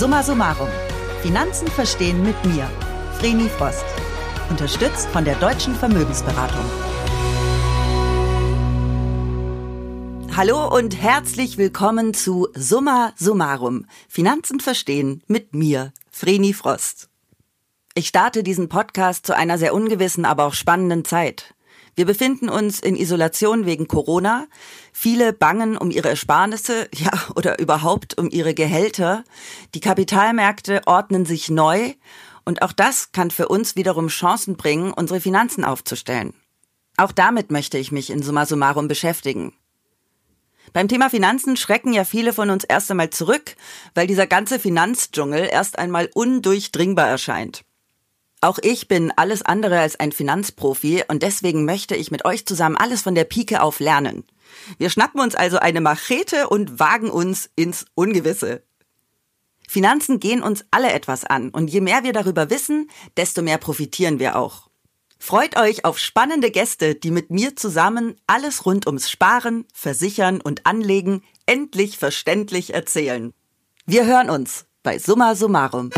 Summa summarum. Finanzen verstehen mit mir, Vreni Frost. Unterstützt von der Deutschen Vermögensberatung. Hallo und herzlich willkommen zu Summa summarum. Finanzen verstehen mit mir, Vreni Frost. Ich starte diesen Podcast zu einer sehr ungewissen, aber auch spannenden Zeit. Wir befinden uns in Isolation wegen Corona. Viele bangen um ihre Ersparnisse, ja, oder überhaupt um ihre Gehälter. Die Kapitalmärkte ordnen sich neu. Und auch das kann für uns wiederum Chancen bringen, unsere Finanzen aufzustellen. Auch damit möchte ich mich in Summa Summarum beschäftigen. Beim Thema Finanzen schrecken ja viele von uns erst einmal zurück, weil dieser ganze Finanzdschungel erst einmal undurchdringbar erscheint. Auch ich bin alles andere als ein Finanzprofi und deswegen möchte ich mit euch zusammen alles von der Pike auf lernen. Wir schnappen uns also eine Machete und wagen uns ins Ungewisse. Finanzen gehen uns alle etwas an und je mehr wir darüber wissen, desto mehr profitieren wir auch. Freut euch auf spannende Gäste, die mit mir zusammen alles rund ums Sparen, Versichern und Anlegen endlich verständlich erzählen. Wir hören uns bei Summa Summarum.